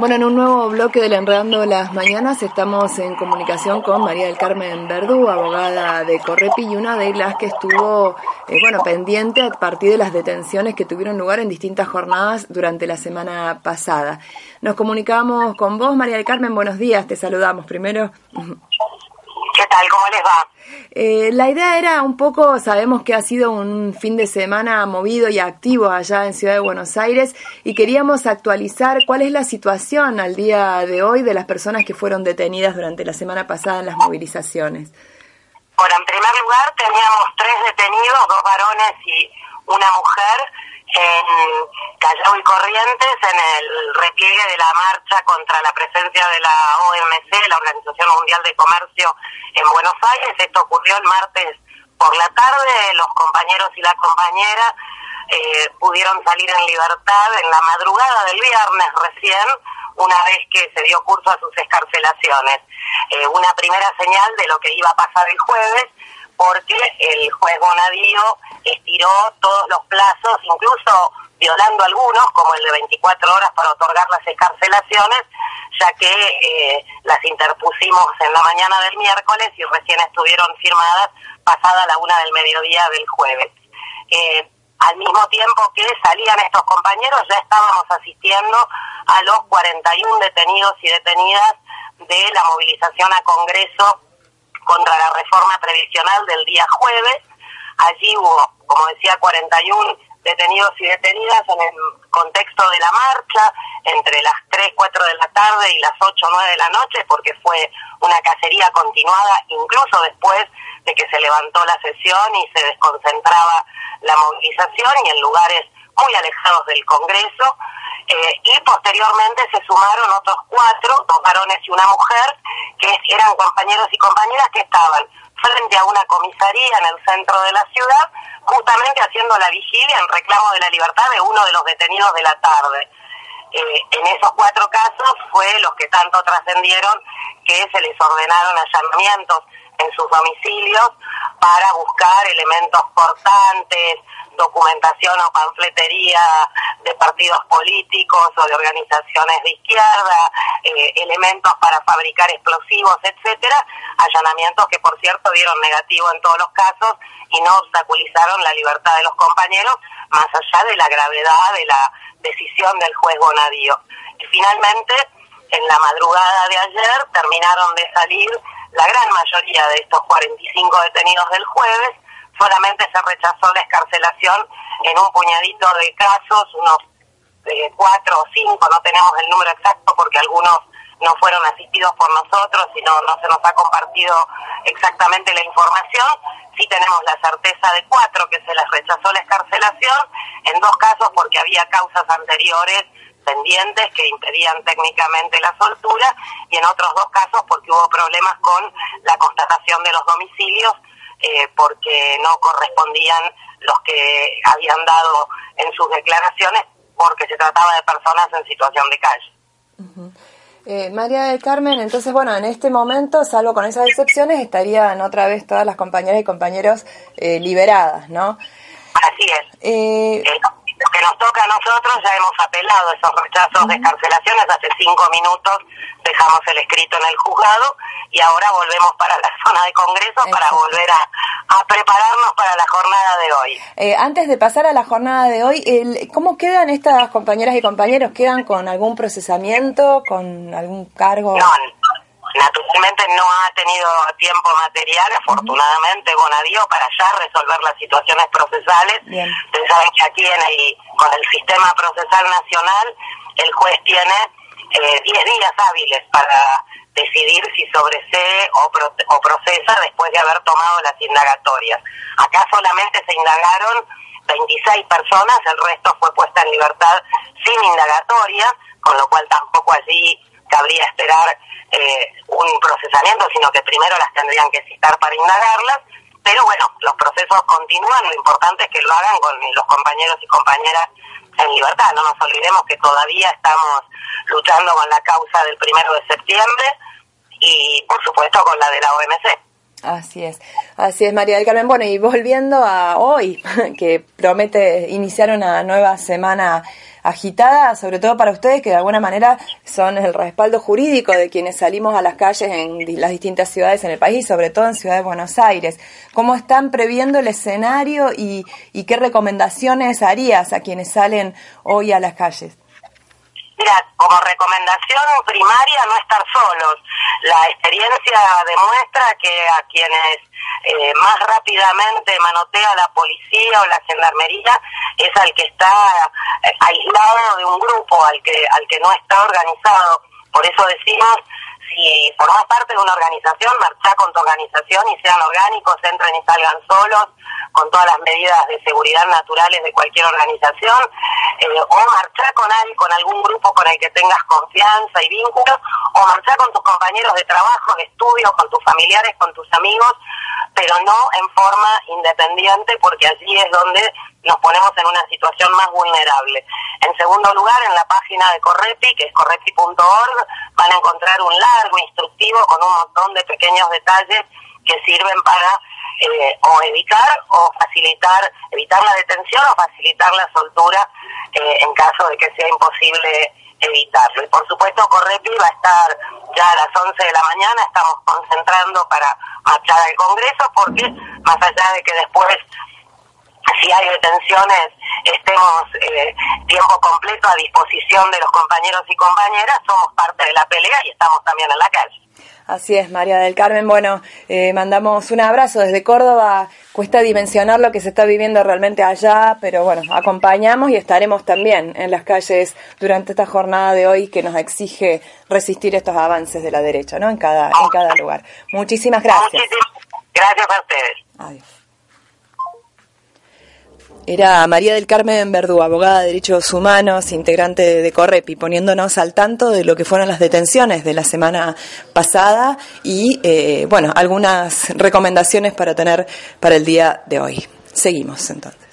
Bueno, en un nuevo bloque del Enredando las Mañanas estamos en comunicación con María del Carmen Verdú, abogada de Correpi y una de las que estuvo, eh, bueno, pendiente a partir de las detenciones que tuvieron lugar en distintas jornadas durante la semana pasada. Nos comunicamos con vos, María del Carmen, buenos días, te saludamos primero. ¿Qué tal? ¿Cómo les va? Eh, la idea era un poco, sabemos que ha sido un fin de semana movido y activo allá en Ciudad de Buenos Aires y queríamos actualizar cuál es la situación al día de hoy de las personas que fueron detenidas durante la semana pasada en las movilizaciones. Bueno, en primer lugar teníamos tres detenidos, dos varones y una mujer en Callao y Corrientes en el repliegue de la marcha contra la presencia de la OMC, la Organización Mundial de Comercio, en Buenos Aires. Esto ocurrió el martes por la tarde. Los compañeros y la compañera eh, pudieron salir en libertad en la madrugada del viernes recién, una vez que se dio curso a sus escarcelaciones. Eh, una primera señal de lo que iba a pasar el jueves, porque el juez Bonadío estiró todos los plazos, incluso violando algunos, como el de 24 horas para otorgar las escarcelaciones, ya que eh, las interpusimos en la mañana del miércoles y recién estuvieron firmadas pasada la una del mediodía del jueves. Eh, al mismo tiempo que salían estos compañeros, ya estábamos asistiendo a los 41 detenidos y detenidas de la movilización a Congreso contra la reforma previsional del día jueves. Allí hubo, como decía, 41 detenidos y detenidas en el contexto de la marcha entre las 3, 4 de la tarde y las 8, 9 de la noche, porque fue una cacería continuada, incluso después de que se levantó la sesión y se desconcentraba la movilización y en lugares muy alejados del Congreso. Eh, y posteriormente se sumaron otros cuatro, dos y una mujer, que eran compañeros y compañeras que estaban frente a una comisaría en el centro de la ciudad, justamente haciendo la vigilia en reclamo de la libertad de uno de los detenidos de la tarde. Eh, en esos cuatro casos fue los que tanto trascendieron que se les ordenaron allanamientos en sus domicilios para buscar elementos portantes, documentación o panfletería de partidos políticos o de organizaciones de izquierda, eh, elementos para fabricar explosivos, etcétera, allanamientos que por cierto dieron negativo en todos los casos y no obstaculizaron la libertad de los compañeros, más allá de la gravedad de la decisión del juez Bonadío. Y finalmente, en la madrugada de ayer terminaron de salir la gran mayoría de estos 45 detenidos del jueves, solamente se rechazó la escarcelación en un puñadito de casos, unos eh, cuatro o cinco, no tenemos el número exacto porque algunos no fueron asistidos por nosotros y no, no se nos ha compartido exactamente la información. Sí tenemos la certeza de cuatro que se les rechazó la escarcelación, en dos casos porque había causas anteriores pendientes que impedían técnicamente la soltura y en otros dos casos porque hubo problemas con la constatación de los domicilios eh, porque no correspondían los que habían dado en sus declaraciones porque se trataba de personas en situación de calle. Eh, María del Carmen, entonces, bueno, en este momento, salvo con esas excepciones, estarían otra vez todas las compañeras y compañeros eh, liberadas, ¿no? Así es. Eh, lo que nos toca a nosotros, ya hemos apelado esos rechazos de escarcelaciones, hace cinco minutos dejamos el escrito en el juzgado y ahora volvemos para la zona de Congreso para volver a, prepararnos para la jornada de hoy. Eh, antes de pasar a la jornada de hoy, el, ¿cómo quedan estas compañeras y compañeros? ¿Quedan con algún procesamiento, con algún cargo? No, Naturalmente no ha tenido tiempo material, afortunadamente, Bonadío, para ya resolver las situaciones procesales. Ustedes saben que aquí en el, con el sistema procesal nacional el juez tiene 10 eh, días hábiles para decidir si sobresee o, o procesa después de haber tomado las indagatorias. Acá solamente se indagaron 26 personas, el resto fue puesta en libertad sin indagatoria, con lo cual tampoco allí cabría esperar eh, un procesamiento, sino que primero las tendrían que citar para indagarlas. Pero bueno, los procesos continúan, lo importante es que lo hagan con los compañeros y compañeras en libertad. No nos olvidemos que todavía estamos luchando con la causa del primero de septiembre y por supuesto con la de la OMC. Así es, así es María del Carmen. Bueno, y volviendo a hoy, que promete iniciar una nueva semana agitada, sobre todo para ustedes que de alguna manera son el respaldo jurídico de quienes salimos a las calles en las distintas ciudades en el país, sobre todo en Ciudad de Buenos Aires. ¿Cómo están previendo el escenario y, y qué recomendaciones harías a quienes salen hoy a las calles? Mira, como recomendación primaria no estar solos. La experiencia demuestra que a quienes eh, más rápidamente manotea la policía o la gendarmería es al que está eh, aislado de un grupo, al que, al que no está organizado. Por eso decimos, si formas parte de una organización, marcha con tu organización y sean orgánicos, entren y salgan solos, con todas las medidas de seguridad naturales de cualquier organización, eh, o marchar con alguien, con algún grupo con el que tengas confianza y vínculos, o marchar con tus compañeros de trabajo, de estudio, con tus familiares, con tus amigos, pero no en forma independiente, porque allí es donde nos ponemos en una situación más vulnerable. En segundo lugar, en la página de Correpi, que es correpi.org, van a encontrar un largo instructivo con un montón de pequeños detalles que sirven para eh, o evitar o facilitar, evitar la detención o facilitar la soltura eh, en caso de que sea imposible evitarlo. Y por supuesto Correpi va a estar ya a las 11 de la mañana, estamos concentrando para marchar al Congreso porque más allá de que después si hay detenciones estemos eh, tiempo completo a disposición de los compañeros y compañeras, somos parte de la pelea y estamos también en la calle. Así es, María del Carmen. Bueno, eh, mandamos un abrazo desde Córdoba. Cuesta dimensionar lo que se está viviendo realmente allá, pero bueno, acompañamos y estaremos también en las calles durante esta jornada de hoy que nos exige resistir estos avances de la derecha, ¿no? En cada, en cada lugar. Muchísimas gracias. gracias a ustedes. Adiós. Era María del Carmen Verdú, abogada de derechos humanos, integrante de Correpi, poniéndonos al tanto de lo que fueron las detenciones de la semana pasada y, eh, bueno, algunas recomendaciones para tener para el día de hoy. Seguimos entonces.